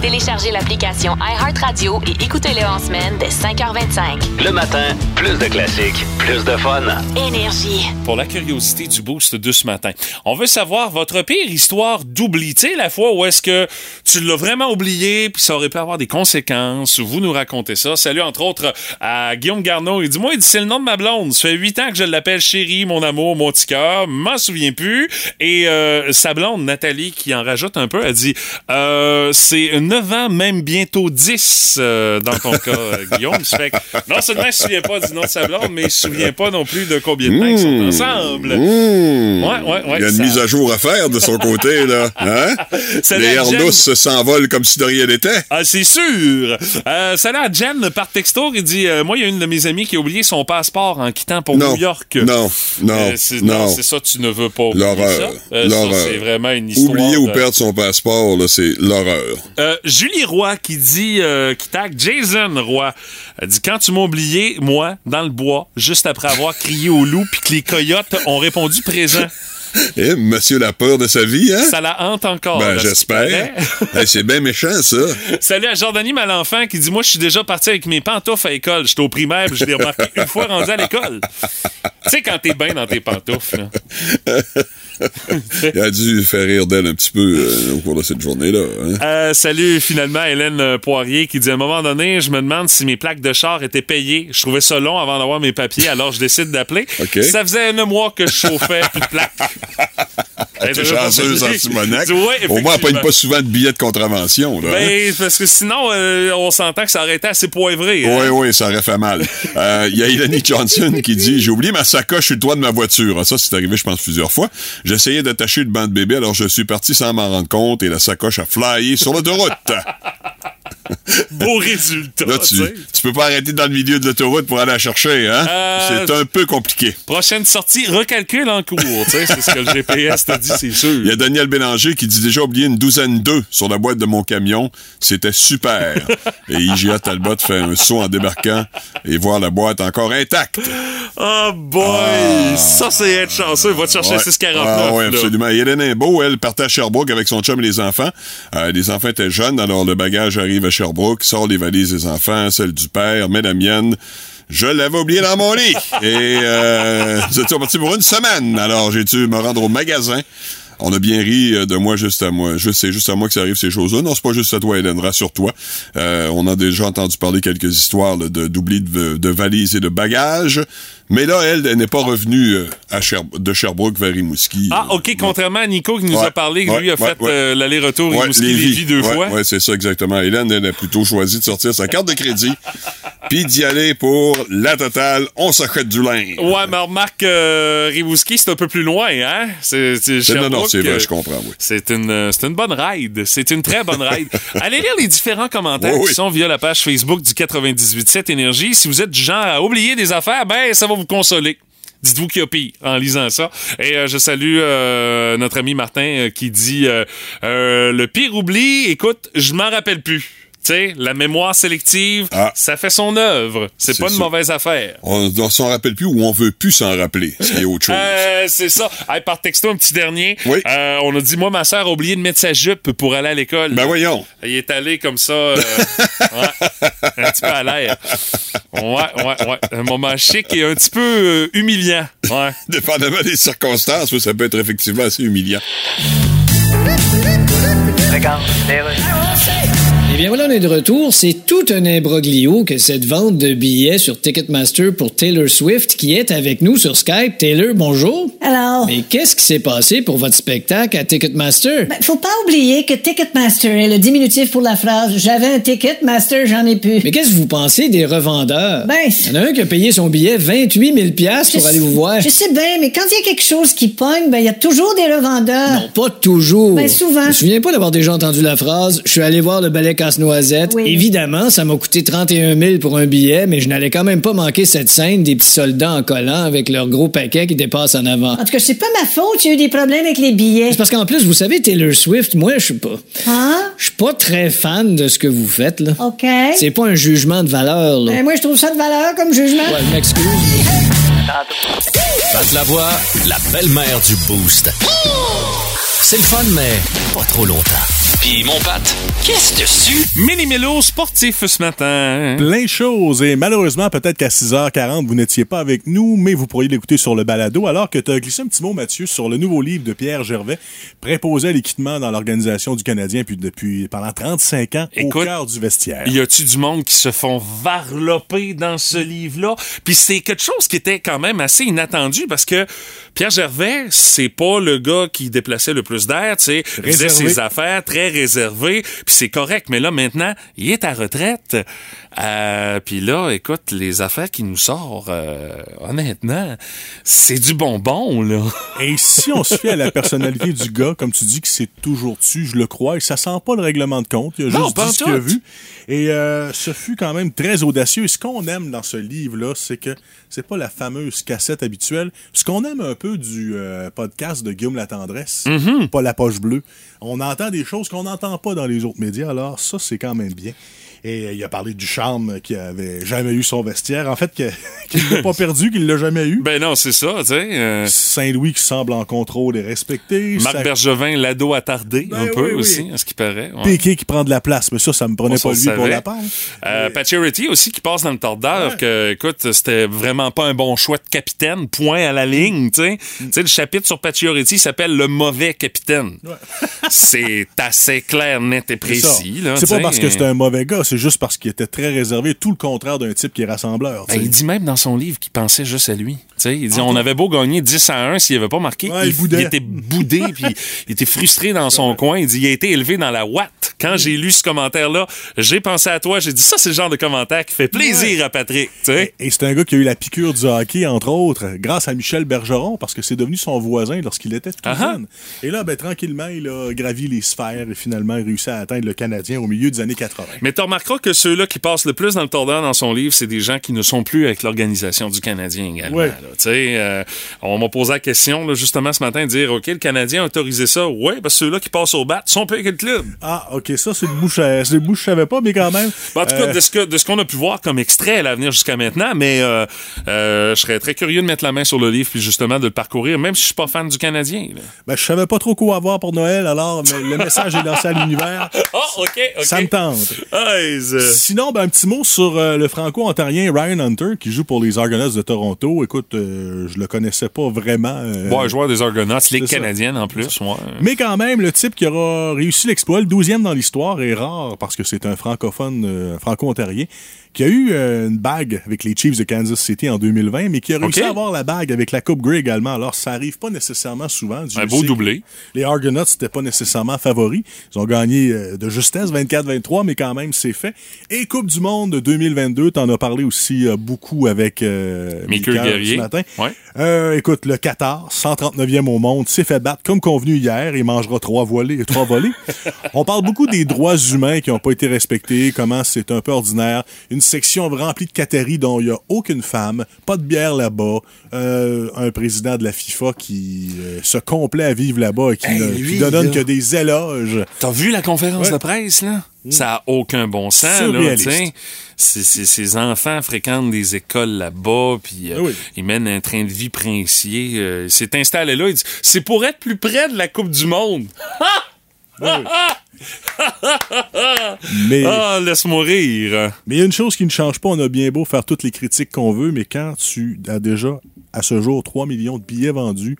Téléchargez l'application iHeartRadio et écoutez-le en semaine dès 5h25. Le matin, plus de classiques, plus de fun. Énergie. Pour la curiosité du boost de ce matin, on veut savoir votre pire histoire d'oubli. Tu sais, la fois où est-ce que tu l'as vraiment oublié, puis ça aurait pu avoir des conséquences. Vous nous racontez ça. Salut, entre autres, à Guillaume Garneau. Il dit, moi, il dit, c'est le nom de ma blonde. Ça fait huit ans que je l'appelle chérie, mon amour, mon petit cœur. M'en souviens plus. Et euh, sa blonde, Nathalie, qui en rajoute un peu, elle dit, euh, c'est 9 ans, même bientôt 10 euh, dans ton cas, euh, Guillaume. Ça fait que non seulement il se souvient pas du nom de sa blonde, mais il se souvient pas non plus de combien de temps ils sont ensemble. Mmh. Ouais, ouais, ouais. Il y a une ça- mise à jour à faire de son côté, là. Hein? Ça Les. Airnous s'envolent comme si de rien n'était. Ah, c'est sûr! Euh, salut à Jen par texto, il dit euh, Moi, il y a une de mes amies qui a oublié son passeport en quittant pour Non. New York. Non, non, Euh, c'est, non. c'est ça, tu ne veux pas L'horreur. ça. Ça, L'horreur. c'est vraiment une histoire. Oublier ou perdre son passeport, là, c'est l'horreur. Euh, Julie Roy qui dit, euh, qui tag Jason Roy, elle dit quand tu m'as oublié, moi, dans le bois, juste après avoir crié au loup, puis que les coyotes ont répondu présent. Eh, monsieur la peur de sa vie, hein? Ça la hante encore. Ben, j'espère. c'est bien méchant, ça. Salut à Jordanie Malenfant qui dit Moi, je suis déjà parti avec mes pantoufles à l'école. J'étais au primaire, puis je l'ai remarqué une fois rendu à l'école. Tu sais, quand t'es bien dans tes pantoufles. là. Il a dû faire rire d'elle un petit peu euh, au cours de cette journée-là. hein. Euh, salut finalement Hélène euh, Poirier qui dit à un moment donné, je me demande si mes plaques de char étaient payées. Je trouvais ça long avant d'avoir mes papiers, alors je décide d'appeler. Ça faisait un mois que je chauffais, plus de plaques. Était chanceuse en Simonac. Ouais, Au moins, elle pogne pas souvent de billets de contravention. Là, hein? Ben, parce que sinon, euh, on s'entend que ça aurait été assez poivré. hein. Oui, oui, ça aurait fait mal. Il y a Elanie Johnson qui dit J'ai oublié ma sacoche sur le toit de ma voiture. Ah, ça, c'est arrivé, je pense, plusieurs fois. J'essayais d'attacher le banc de bébé, alors je suis parti sans m'en rendre compte et la sacoche a flyé sur l'autoroute. Beau résultat. Là, tu, tu peux pas arrêter dans le milieu de l'autoroute pour aller la chercher, hein? Euh, C'est un peu compliqué. Prochaine sortie, recalcule en cours. c'est ce que le GPS t'a dit, c'est sûr. Il y a Daniel Bélanger qui dit déjà oublié une douzaine d'œufs sur la boîte de mon camion. C'était super. et IGA Talbot fait un saut en débarquant et voir la boîte encore intacte. Oh boy! Ça, c'est être chanceux. Va te chercher Ouais. 649. Ah oui, absolument. Et Hélène Imbeau, elle, partait à Sherbrooke avec son chum et les enfants. Euh, les enfants étaient jeunes, alors le bagage arrive à Sherbrooke, sort les valises des enfants, celle du père, met la mienne. Je l'avais oublié dans mon lit. Et euh, nous étions partis pour une semaine? Alors, j'ai dû me rendre au magasin? On a bien ri euh, de moi juste à moi. Juste, c'est juste à moi que ça arrive ces choses-là. Non, c'est pas juste à toi, Hélène. Rassure-toi. Euh, on a déjà entendu parler quelques histoires de d'oubli de, de valises et de bagages. Mais là, elle, elle n'est pas revenue euh, à Sher- de Sherbrooke vers Rimouski. Ah, OK, contrairement à Nico qui nous Ouais, a parlé, que ouais, lui a ouais, fait euh, l'aller-retour Ouais, Rimouski Lévis. Lévis deux fois. Ouais, c'est ça exactement. Hélène, elle a plutôt choisi de sortir sa carte de crédit puis d'y aller pour la totale. On s'achète du linge. Ouais, mais remarque, euh, Rimouski, c'est un peu plus loin, hein? C'est, non, non, c'est vrai, euh, je comprends, oui. C'est une, euh, une bonne ride. C'est une très bonne ride. Allez lire les différents commentaires Oui, qui oui. sont via la page Facebook du 98.7 Énergie. Si vous êtes du genre à oublier des affaires, ben, ça va vous consoler. Dites-vous qu'il y a pire en lisant ça. Et euh, je salue euh, notre ami Martin euh, qui dit Le pire oubli, écoute, je m'en rappelle plus. Tu sais, la mémoire sélective, ça fait son œuvre. C'est Ah. C'est pas une ça. mauvaise affaire. On ne s'en rappelle plus ou on veut plus s'en rappeler, ce qui est autre chose. Euh, c'est ça. Hey, par texto, un petit dernier. Euh, on a dit, moi, ma soeur a oublié de mettre sa jupe pour aller à l'école. Ben voyons. Il est allé comme ça, euh, ouais, un petit peu à l'air. Ouais, ouais, ouais. Un moment chic et un petit peu humiliant. Ouais. Dépendamment des circonstances, oui, ça peut être effectivement assez humiliant. Regarde, Eh bien voilà, on est de retour. C'est tout un imbroglio que cette vente de billets sur Ticketmaster pour Taylor Swift qui est avec nous sur Skype. Taylor, bonjour. Alors, Mais qu'est-ce qui s'est passé pour votre spectacle à Ticketmaster? ben, faut pas oublier que Ticketmaster est le diminutif pour la phrase J'avais un Ticketmaster, j'en ai plus. Mais qu'est-ce que vous pensez des revendeurs? Ben, Il y en a un qui a payé son billet 28 000 piastres pour aller vous voir. Je sais bien, mais quand il y a quelque chose qui pogne, ben, il y a toujours des revendeurs. Non, pas toujours. Ben, souvent. Je me souviens pas d'avoir déjà entendu la phrase Je suis allé voir le ballet casse-noisette. Oui. Évidemment, ça m'a coûté 31 000 pour un billet, mais je n'allais quand même pas manquer cette scène des petits soldats en collant avec leur gros paquet qui dépasse en avant. En tout cas, c'est pas ma faute, il y a eu des problèmes avec les billets. C'est parce qu'en plus, vous savez, Taylor Swift, moi, je suis pas. Hein? Je suis pas très fan de ce que vous faites, là. OK. C'est pas un jugement de valeur, là. Ben, moi, je trouve ça de valeur comme jugement. Ouais, je m'excuse. Pat la voix, la belle-mère du Boost. C'est le fun, mais pas trop longtemps. Puis mon Pat, qu'est-ce dessus? Mini Mélo sportif ce matin. Plein de choses. Et malheureusement, peut-être qu'à 6h40, vous n'étiez pas avec nous, mais vous pourriez l'écouter sur le balado, alors que tu as glissé un petit mot, Mathieu, sur le nouveau livre de Pierre Gervais, préposé à l'équipement dans l'organisation du Canadien puis depuis pendant 35 ans au Écoute, cœur du vestiaire. Y a-tu du monde qui se font varloper dans ce livre-là? Puis c'est quelque chose qui était quand même assez inattendu parce que Pierre Gervais, c'est pas le gars qui déplaçait le plus d'air, tu sais. Faisait ses affaires, très réservé, puis c'est correct. Mais là, maintenant, il est à retraite. Euh, puis là, écoute, les affaires qu'il nous sort, euh, honnêtement, c'est du bonbon, là. Et si on se fie à la personnalité du gars, comme tu dis que c'est toujours tu, je le crois, et ça sent pas le règlement de compte. Il a Non, juste dit ce qu'il a vu. Et euh, ce fut quand même très audacieux. Et ce qu'on aime dans ce livre-là, c'est que c'est pas la fameuse cassette habituelle. Ce qu'on aime un peu du euh, podcast de Guillaume Latendresse, Mm-hmm. pas la poche bleue, on entend des choses qu'on n'entend pas dans les autres médias. Alors ça, c'est quand même bien. Et il a parlé du charme qu'il avait jamais eu son vestiaire. En fait, qu'il l'a pas perdu, qu'il l'a jamais eu. Ben non, c'est ça, tu sais. euh, Saint-Louis qui semble en contrôle et respecté. Marc Ça- Bergevin, l'ado attardé, Ben un oui, peu oui. aussi, à ce qui paraît. ouais. Piqué qui prend de la place, mais ça, ça me prenait On pas lui pour la part. Euh, Pacioretty aussi qui passe dans le tordeur que écoute c'était vraiment pas un bon choix de capitaine point à la ligne tu sais Mm. Tu sais le chapitre sur Pacioretty s'appelle le mauvais capitaine c'est assez clair net et C'est précis là C'est pas parce que c'était un mauvais gars, c'est juste parce qu'il était très réservé, tout le contraire d'un type qui est rassembleur. Ben, il dit même dans son livre qu'il pensait juste à lui. Il dit on avait beau gagner 10 à 1 s'il avait pas marqué. Ouais, il il, était boudé puis il était frustré dans son coin. Il dit il a été élevé dans la Watt. Quand j'ai lu ce commentaire-là, j'ai pensé à toi. J'ai dit ça, c'est le genre de commentaire qui fait plaisir à Patrick. Tu sais. Et c'est un gars qui a eu la piqûre du hockey, entre autres, grâce à Michel Bergeron, parce que c'est devenu son voisin lorsqu'il était tout jeune. Et là, ben, tranquillement, il a gravi les sphères et finalement il réussit à atteindre le Canadien au milieu des années 80. Mais tu remarqueras que ceux-là qui passent le plus dans le tordeur dans son livre, c'est des gens qui ne sont plus avec l'organisation du Canadien également. Ouais. là. Tu sais, euh, on m'a posé la question là, justement ce matin de dire OK, le Canadien a autorisé ça? Ouais, parce que ceux-là qui passent au bat sont plus avec le club. Ah, ok, ça, c'est le bouche à- c'est le bouche, je savais pas, mais quand même. Ben, en tout euh, cas, de ce que- de ce qu'on a pu voir comme extrait à l'avenir jusqu'à maintenant, mais euh, euh, je serais très curieux de mettre la main sur le livre puis justement de le parcourir, même si je suis pas fan du Canadien. là. ben, je savais pas trop quoi avoir pour Noël, alors mais le message est lancé à l'univers. Oh, OK, OK. Ça me tente. Euh, Sinon, ben, un petit mot sur euh, le franco-ontarien Ryan Hunter qui joue pour les Argonauts de Toronto. Écoute, euh, je le connaissais pas vraiment. euh, ouais, joueur des Argonauts, Ligue canadienne en plus. Ouais. mais quand même, le type qui aura réussi l'exploit, le 12e dans l'histoire, est rare parce que c'est un francophone euh, franco-ontarien qui a eu euh, une bague avec les Chiefs de Kansas City en 2020, mais qui a réussi à avoir la bague avec la Coupe Grey également. Alors, ça arrive pas nécessairement souvent. Un beau doublé. Les Argonauts, c'était pas nécessairement favoris. Ils ont gagné euh, de justesse, 24-23, mais quand même, c'est fait. Et Coupe du Monde 2022, t'en as parlé aussi euh, beaucoup avec Michael ce matin. Ouais. Écoute, le Qatar, 139e au monde, s'est fait battre comme convenu hier et mangera trois volées. Trois volées. On parle beaucoup des droits humains qui n'ont pas été respectés, comment c'est un peu ordinaire. Une section remplie de catéries dont il n'y a aucune femme, pas de bière là-bas, euh, un président de la FIFA qui euh, se complaît à vivre là-bas et qui Hey, ne lui, qui ne donne là. que des éloges. T'as vu la conférence Ouais. de presse, là? Ça a aucun bon sens, là. C'est- c'est- Ces enfants fréquentent des écoles là-bas, puis euh, Ah oui. ils mènent un train de vie princier. Euh, il s'est installé là, il dit « C'est pour être plus près de la Coupe du Monde! Mais Ah, laisse-moi rire! Mais il y a une chose qui ne change pas, on a bien beau faire toutes les critiques qu'on veut, mais quand tu as déjà, à ce jour, 3 millions de billets vendus,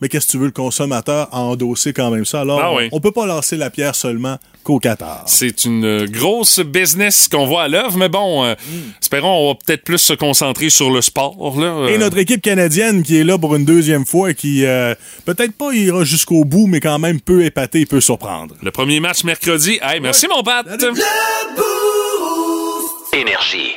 Mais qu'est-ce que tu veux, le consommateur a endossé quand même ça? Alors, Ah on- oui. on peut pas lancer la pierre seulement qu'au Qatar. C'est une euh, grosse business qu'on voit à l'œuvre, mais bon, euh, espérons, on va peut-être plus se concentrer sur le sport. Là, Et Euh, notre équipe canadienne qui est là pour une deuxième fois et qui euh, peut-être pas ira jusqu'au bout, mais quand même peut épater et peut surprendre. Le premier match mercredi. Hey, merci mon Pat. Énergie.